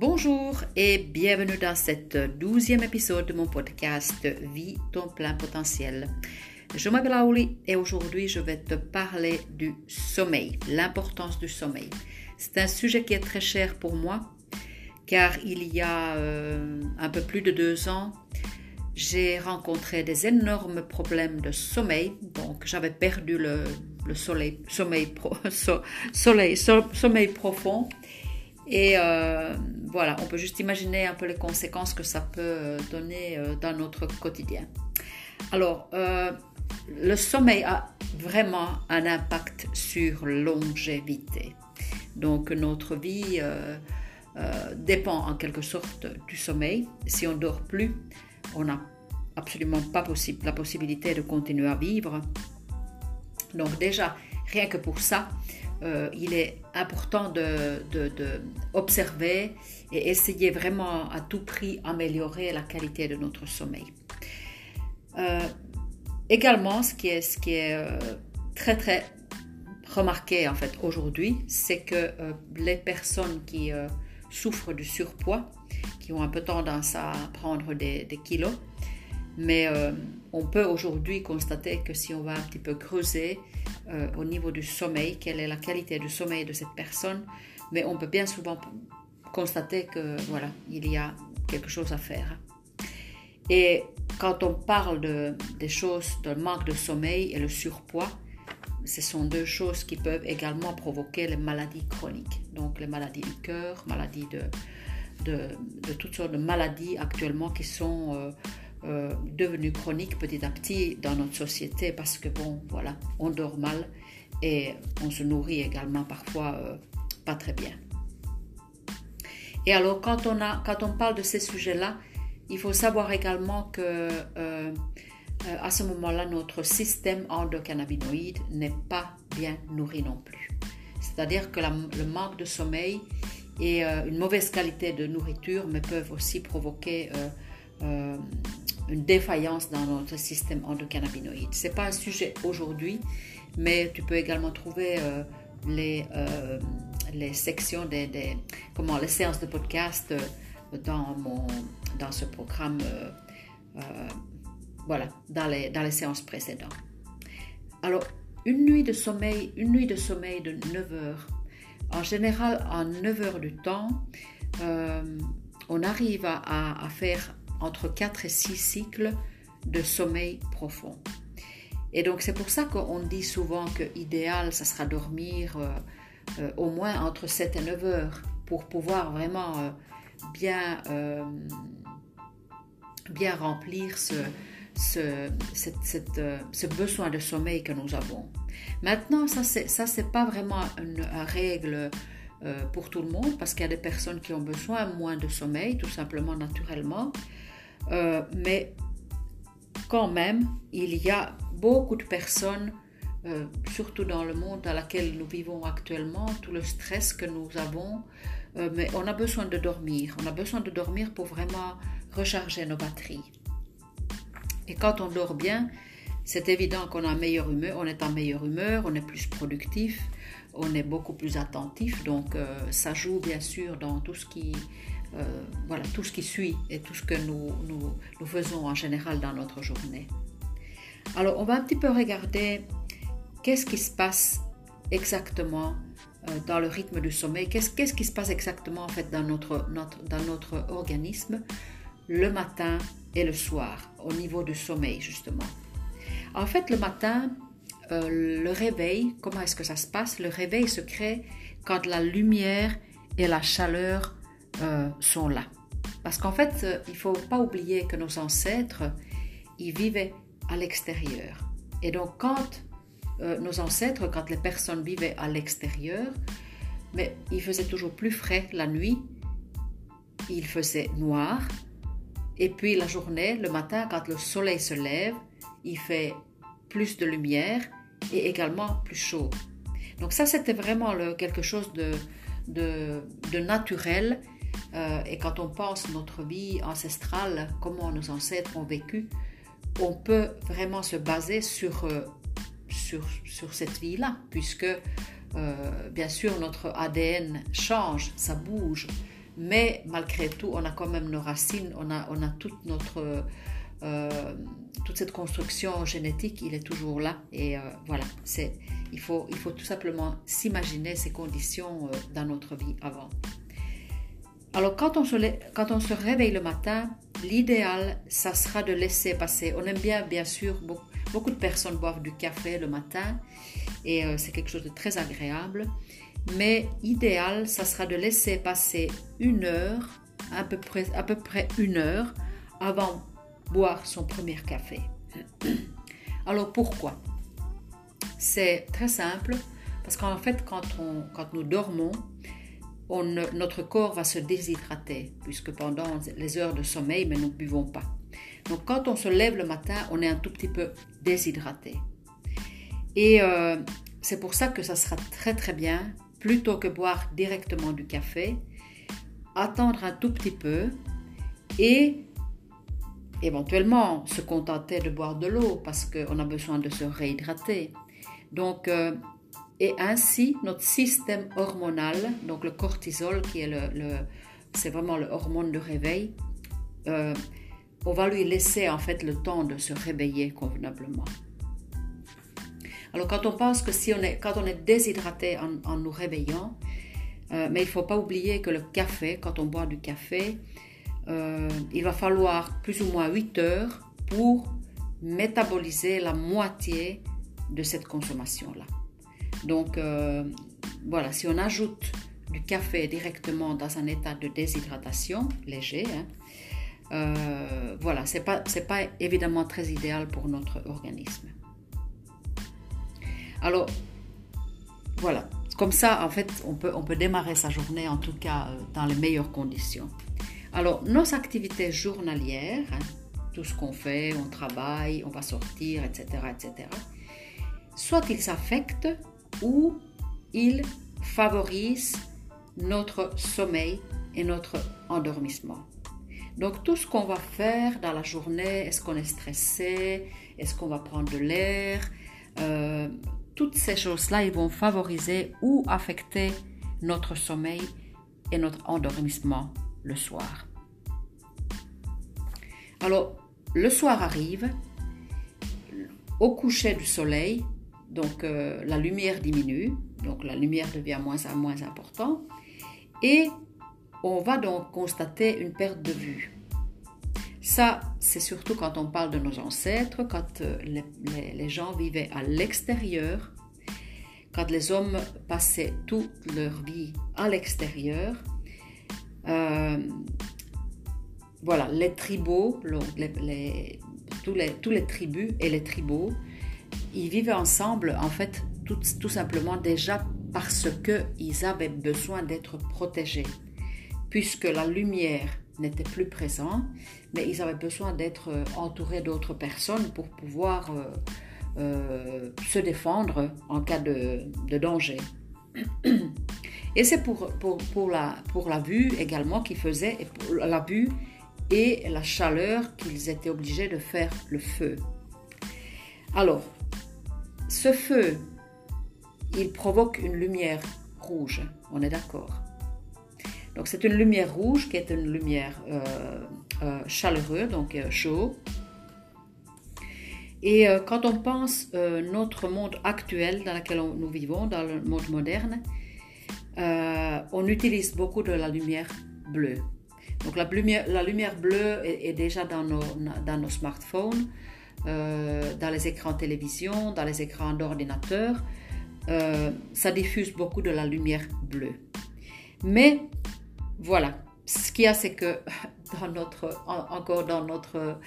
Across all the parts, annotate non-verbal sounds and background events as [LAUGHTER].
Bonjour et bienvenue dans cet douzième épisode de mon podcast Vie ton plein potentiel. Je m'appelle Aouli et aujourd'hui je vais te parler du sommeil, l'importance du sommeil. C'est un sujet qui est très cher pour moi car il y a euh, un peu plus de deux ans, j'ai rencontré des énormes problèmes de sommeil. Donc j'avais perdu le, [LAUGHS] sommeil profond et euh, voilà, on peut juste imaginer un peu les conséquences que ça peut euh, donner euh, dans notre quotidien. Alors, le sommeil a vraiment un impact sur longévité. Donc, notre vie dépend en quelque sorte du sommeil. Si on dort plus, on n'a absolument pas possible, la possibilité de continuer à vivre. Donc déjà, rien que pour ça, euh, il est important de, observer et essayer vraiment à tout prix améliorer la qualité de notre sommeil. Euh, également, ce qui est, ce qui est euh, très très remarqué en fait aujourd'hui, c'est que les personnes qui souffrent du surpoids, qui ont un peu tendance à prendre des kilos, mais on peut aujourd'hui constater que si on va un petit peu creuser, euh, au niveau du sommeil, quelle est la qualité du sommeil de cette personne, mais on peut bien souvent constater que voilà, il y a quelque chose à faire. Et quand on parle de, des choses, de manque de sommeil et le surpoids, ce sont deux choses qui peuvent également provoquer les maladies chroniques. Donc les maladies du cœur, maladies de, de, toutes sortes de maladies actuellement qui sont euh, euh, devenu chronique petit à petit dans notre société parce que bon, voilà, on dort mal et on se nourrit également parfois euh, pas très bien. Et alors quand on, a, quand on parle de ces sujets-là, il faut savoir également que euh, à ce moment-là, notre système endocannabinoïde n'est pas bien nourri non plus. C'est-à-dire que le manque de sommeil et une mauvaise qualité de nourriture me peuvent aussi provoquer une défaillance dans notre système endocannabinoïde. Ce n'est pas un sujet aujourd'hui, mais tu peux également trouver euh, les, euh, les sections des, des, comment, les séances de podcast euh, dans, mon, dans ce programme, voilà, dans les, dans les séances précédentes. Alors, une nuit de sommeil, une nuit de sommeil de 9 heures. En général, en 9 heures du temps, on arrive à, à faire entre 4 et 6 cycles de sommeil profond. Et donc c'est pour ça qu'on dit souvent que idéal, ça sera dormir euh, euh, au moins entre 7 et 9 heures pour pouvoir vraiment euh, bien, bien remplir ce, ce, ce, besoin de sommeil que nous avons. Maintenant, ça c'est ça c'est pas vraiment une, règle pour tout le monde parce qu'il y a des personnes qui ont besoin moins de sommeil, tout simplement naturellement. Euh, mais quand même, il y a beaucoup de personnes, euh, surtout dans le monde dans lequel nous vivons actuellement, tout le stress que nous avons, euh, mais on a besoin de dormir. On a besoin de dormir pour vraiment recharger nos batteries. Et quand on dort bien, c'est évident qu'on a meilleure humeur, on est en meilleure humeur, on est plus productif, on est beaucoup plus attentif. Donc ça joue bien sûr dans tout ce qui euh, voilà, tout ce qui suit et tout ce que nous, nous, faisons en général dans notre journée. Alors, on va un petit peu regarder qu'est-ce qui se passe exactement euh, dans le rythme du sommeil, qu'est-ce, qu'est-ce qui se passe exactement en fait dans notre, notre, dans notre organisme le matin et le soir au niveau du sommeil justement. En fait, le matin, euh, le réveil, comment est-ce que ça se passe? Le réveil se crée quand la lumière et la chaleur euh, sont là. Parce qu'en fait, euh, il ne faut pas oublier que nos ancêtres, ils vivaient à l'extérieur. Et donc, quand euh, nos ancêtres, quand les personnes vivaient à l'extérieur, mais il faisait toujours plus frais la nuit, il faisait noir, et puis la journée, le matin, quand le soleil se lève, il fait plus de lumière et également plus chaud. Donc ça, c'était vraiment quelque chose de, de naturel euh, et quand on pense notre vie ancestrale, comment nos ancêtres ont vécu, on peut vraiment se baser sur, euh, sur, sur cette vie-là, puisque euh, bien sûr notre ADN change, ça bouge, mais malgré tout, on a quand même nos racines, on a, on a toute notre... Toute cette construction génétique, il est toujours là. Et voilà, il, faut, il faut tout simplement s'imaginer ces conditions dans notre vie avant. Alors quand on, se, réveille le matin, l'idéal, ça sera de laisser passer. On aime bien, bien sûr, beaucoup, de personnes boivent du café le matin et c'est quelque chose de très agréable. Mais idéal, ça sera de laisser passer une heure, à peu près, une heure, avant boire son premier café. [CLEARS THROAT] Alors pourquoi? C'est très simple, parce qu'en fait, quand, on, quand nous dormons, notre corps va se déshydrater, puisque pendant les heures de sommeil, mais nous ne buvons pas. Donc quand on se lève le matin, on est un tout petit peu déshydraté. Et euh, c'est pour ça que ça sera très très bien, plutôt que boire directement du café, attendre un tout petit peu et éventuellement se contenter de boire de l'eau parce qu'on a besoin de se réhydrater. Donc, euh, et ainsi, notre système hormonal, donc le cortisol, qui est le, c'est vraiment le hormone de réveil, euh, on va lui laisser en fait le temps de se réveiller convenablement. Alors quand on pense que si on est, quand on est déshydraté en, nous réveillant, euh, mais il ne faut pas oublier que le café, quand on boit du café, euh, il va falloir plus ou moins 8 heures pour métaboliser la moitié de cette consommation-là. Donc euh, voilà, si on ajoute du café directement dans un état de déshydratation léger, hein, euh, voilà, ce n'est pas, pas évidemment très idéal pour notre organisme. Alors, voilà, comme ça, en fait, on peut, on peut démarrer sa journée, en tout cas, dans les meilleures conditions. Alors, nos activités journalières, hein, tout ce qu'on fait, on travaille, on va sortir, etc., etc., soit ils s'affectent ou ils favorisent notre sommeil et notre endormissement. Donc tout ce qu'on va faire dans la journée, est-ce qu'on est stressé, est-ce qu'on va prendre de l'air, euh, toutes ces choses-là, ils vont favoriser ou affecter notre sommeil et notre endormissement le soir. Alors, le soir arrive, au coucher du soleil, donc euh, la lumière diminue, donc la lumière devient moins en moins importante, et on va donc constater une perte de vue. Ça, c'est surtout quand on parle de nos ancêtres, quand euh, les, gens vivaient à l'extérieur, quand les hommes passaient toute leur vie à l'extérieur, euh, voilà, les tribaux, tous, tous les tribus et les tribaux, ils vivaient ensemble en fait tout, simplement déjà parce qu'ils avaient besoin d'être protégés, puisque la lumière n'était plus présente, mais ils avaient besoin d'être entourés d'autres personnes pour pouvoir euh, euh, se défendre en cas de, de danger. [CLEARS THROAT] Et c'est pour, pour, pour, la, pour la vue également qu'ils faisaient, la vue et la chaleur qu'ils étaient obligés de faire le feu. Alors, ce feu, il provoque une lumière rouge, on est d'accord. Donc c'est une lumière rouge qui est une lumière euh, euh, chaleureuse, donc euh, chaud. Et quand on pense notre monde actuel dans lequel nous vivons, dans le monde moderne, euh, on utilise beaucoup de la lumière bleue. Donc la lumière, la lumière bleue est, déjà dans nos, dans nos smartphones, euh, dans les écrans télévision, dans les écrans d'ordinateur. Euh, ça diffuse beaucoup de la lumière bleue. Mais voilà, ce qu'il y a, c'est que [LAUGHS] dans notre, encore dans notre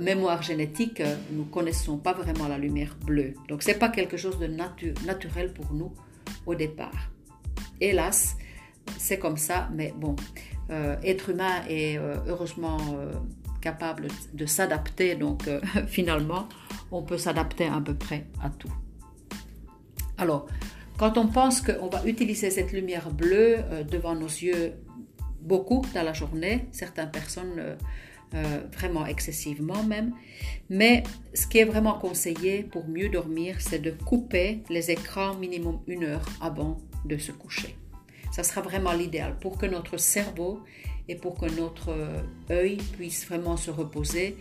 mémoire génétique, nous ne connaissons pas vraiment la lumière bleue. Donc ce n'est pas quelque chose de naturel pour nous au départ. Hélas, c'est comme ça, mais bon, euh, être humain est euh, heureusement euh, capable de s'adapter, donc [LAUGHS] finalement, on peut s'adapter à peu près à tout. Alors, quand on pense qu'on va utiliser cette lumière bleue devant nos yeux beaucoup dans la journée, certaines personnes vraiment excessivement même, mais ce qui est vraiment conseillé pour mieux dormir, c'est de couper les écrans minimum une heure avant de se coucher. Ça sera vraiment l'idéal pour que notre cerveau et pour que notre œil puisse vraiment se reposer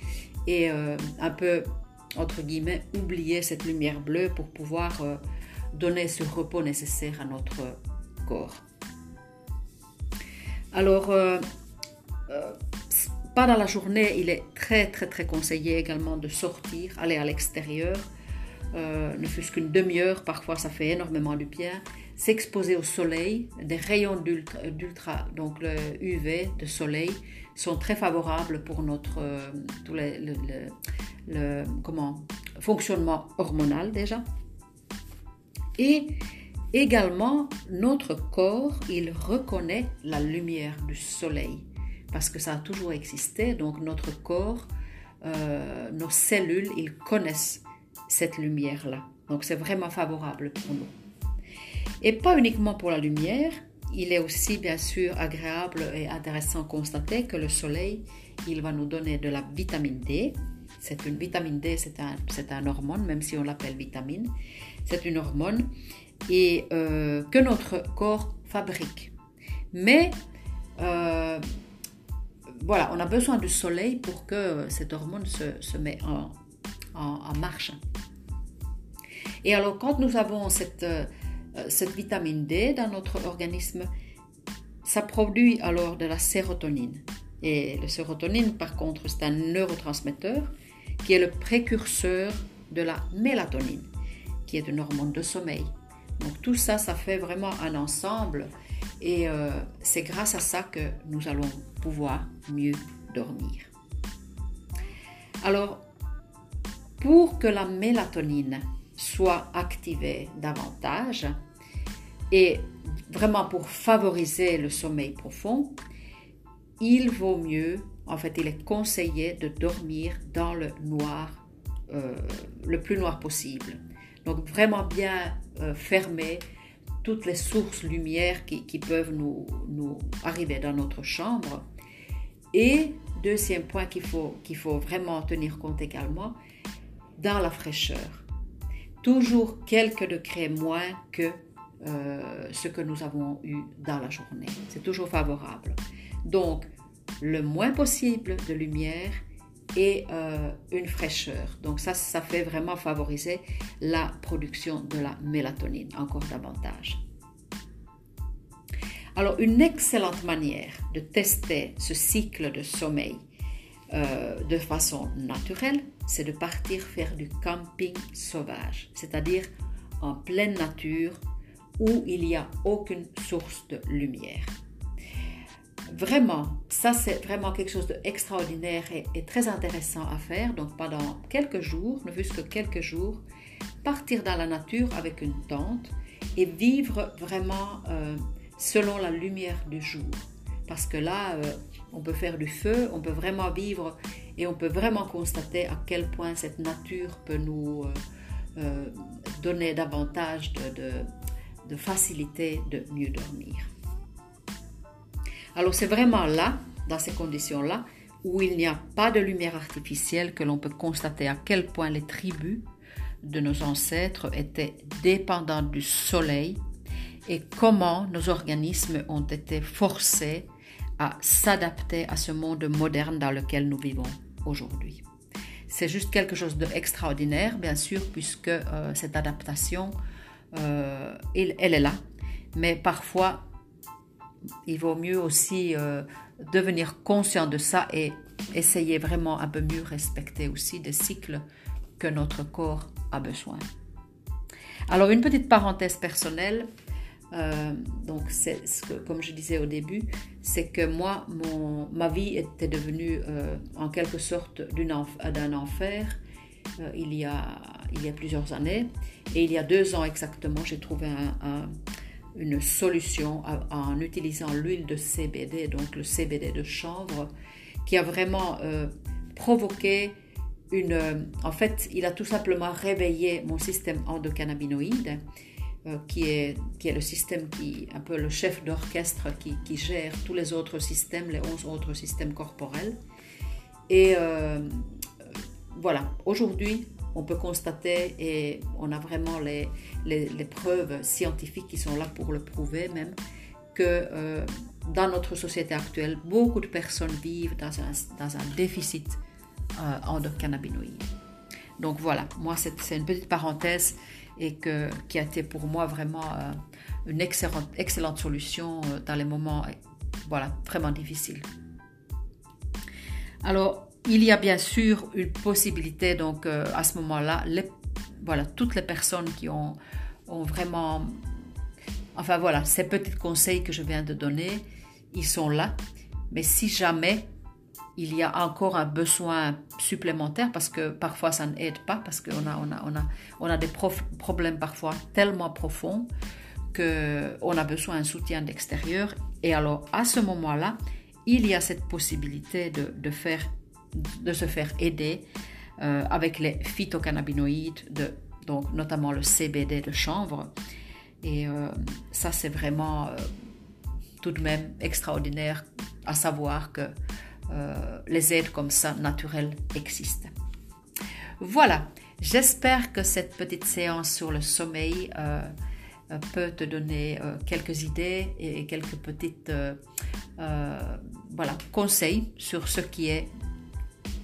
et un peu, entre guillemets, oublier cette lumière bleue pour pouvoir donner ce repos nécessaire à notre corps. Alors, euh, euh, pas dans la journée, il est très très très conseillé également de sortir, aller à l'extérieur, euh, ne fût-ce qu'une demi-heure, parfois ça fait énormément du bien, s'exposer au soleil, des rayons d'ultra, donc le UV de soleil, sont très favorables pour notre tout le, comment, fonctionnement hormonal déjà. Et également, notre corps, il reconnaît la lumière du soleil parce que ça a toujours existé. Donc notre corps, euh, nos cellules, ils connaissent cette lumière-là. Donc c'est vraiment favorable pour nous. Et pas uniquement pour la lumière, il est aussi bien sûr agréable et intéressant de constater que le soleil, il va nous donner de la vitamine D. C'est une vitamine D, c'est un, un hormone, même si on l'appelle vitamine c'est une hormone et euh, que notre corps fabrique. Mais euh, voilà, on a besoin du soleil pour que cette hormone se, se met en, en, marche. Et alors quand nous avons cette, cette vitamine D dans notre organisme, ça produit alors de la sérotonine. Et le sérotonine, par contre, c'est un neurotransmetteur qui est le précurseur de la mélatonine qui est une hormone de sommeil. Donc tout ça, ça fait vraiment un ensemble et euh, c'est grâce à ça que nous allons pouvoir mieux dormir. Alors, pour que la mélatonine soit activée davantage et vraiment pour favoriser le sommeil profond, il vaut mieux, en fait, il est conseillé de dormir dans le noir, euh, le plus noir possible. Donc vraiment bien euh, fermer toutes les sources lumière qui, peuvent nous, nous, arriver dans notre chambre. Et deuxième point qu'il faut, qu'il faut vraiment tenir compte également, dans la fraîcheur. Toujours quelques degrés moins que euh, ce que nous avons eu dans la journée. C'est toujours favorable. Donc, le moins possible de lumière et euh, une fraîcheur. Donc ça, ça fait vraiment favoriser la production de la mélatonine encore davantage. Alors une excellente manière de tester ce cycle de sommeil euh, de façon naturelle, c'est de partir faire du camping sauvage, c'est-à-dire en pleine nature où il n'y a aucune source de lumière. Vraiment, ça c'est vraiment quelque chose d'extraordinaire et, très intéressant à faire. Donc pendant quelques jours, ne fût-ce que quelques jours, partir dans la nature avec une tente et vivre vraiment euh, selon la lumière du jour. Parce que là, euh, on peut faire du feu, on peut vraiment vivre et on peut vraiment constater à quel point cette nature peut nous euh, donner davantage de facilité de mieux dormir. Alors c'est vraiment là, dans ces conditions-là, où il n'y a pas de lumière artificielle que l'on peut constater à quel point les tribus de nos ancêtres étaient dépendants du soleil et comment nos organismes ont été forcés à s'adapter à ce monde moderne dans lequel nous vivons aujourd'hui. C'est juste quelque chose d'extraordinaire, bien sûr, puisque euh, cette adaptation, euh, elle, est là, mais parfois il vaut mieux aussi euh, devenir conscient de ça et essayer vraiment un peu mieux respecter aussi des cycles que notre corps a besoin. Alors une petite parenthèse personnelle, euh, donc c'est comme je disais au début, c'est que moi, mon, ma vie était devenue en quelque sorte d'un enfer il, y a, il y a plusieurs années. Et il y a deux ans exactement, j'ai trouvé un une solution en utilisant l'huile de CBD, donc le CBD de chanvre, qui a vraiment euh, provoqué une... Euh, en fait, il a tout simplement réveillé mon système endocannabinoïde, euh, qui, est, qui est le système qui, un peu le chef d'orchestre qui, qui, gère tous les autres systèmes, les 11 autres systèmes corporels. Et voilà, aujourd'hui, on peut constater, et on a vraiment les, preuves scientifiques qui sont là pour le prouver même, que dans notre société actuelle, beaucoup de personnes vivent dans un, déficit endocannabinoïde. Donc voilà, moi c'est une petite parenthèse et qui a été pour moi vraiment une excellente, excellente solution dans les moments voilà, vraiment difficiles. Alors, il y a bien sûr une possibilité, donc euh, à ce moment-là, voilà, toutes les personnes qui ont, vraiment, enfin voilà, ces petits conseils que je viens de donner, ils sont là. Mais si jamais il y a encore un besoin supplémentaire, parce que parfois ça n'aide pas, parce qu'on a, on a, on a, on a des problèmes parfois tellement profonds qu'on a besoin d'un soutien d'extérieur. Et alors à ce moment-là, il y a cette possibilité de, faire, de se faire aider euh, avec les phytocannabinoïdes, de, donc notamment le CBD de chanvre. Et euh, ça, c'est vraiment euh, tout de même extraordinaire à savoir que les aides comme ça naturelles existent. Voilà, j'espère que cette petite séance sur le sommeil euh, peut te donner euh, quelques idées et quelques petites euh, voilà, conseils sur ce qui est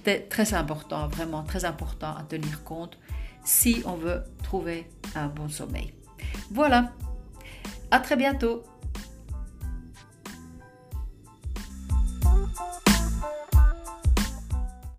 très important, vraiment très important à tenir compte si on veut trouver un bon sommeil. Voilà, à très bientôt.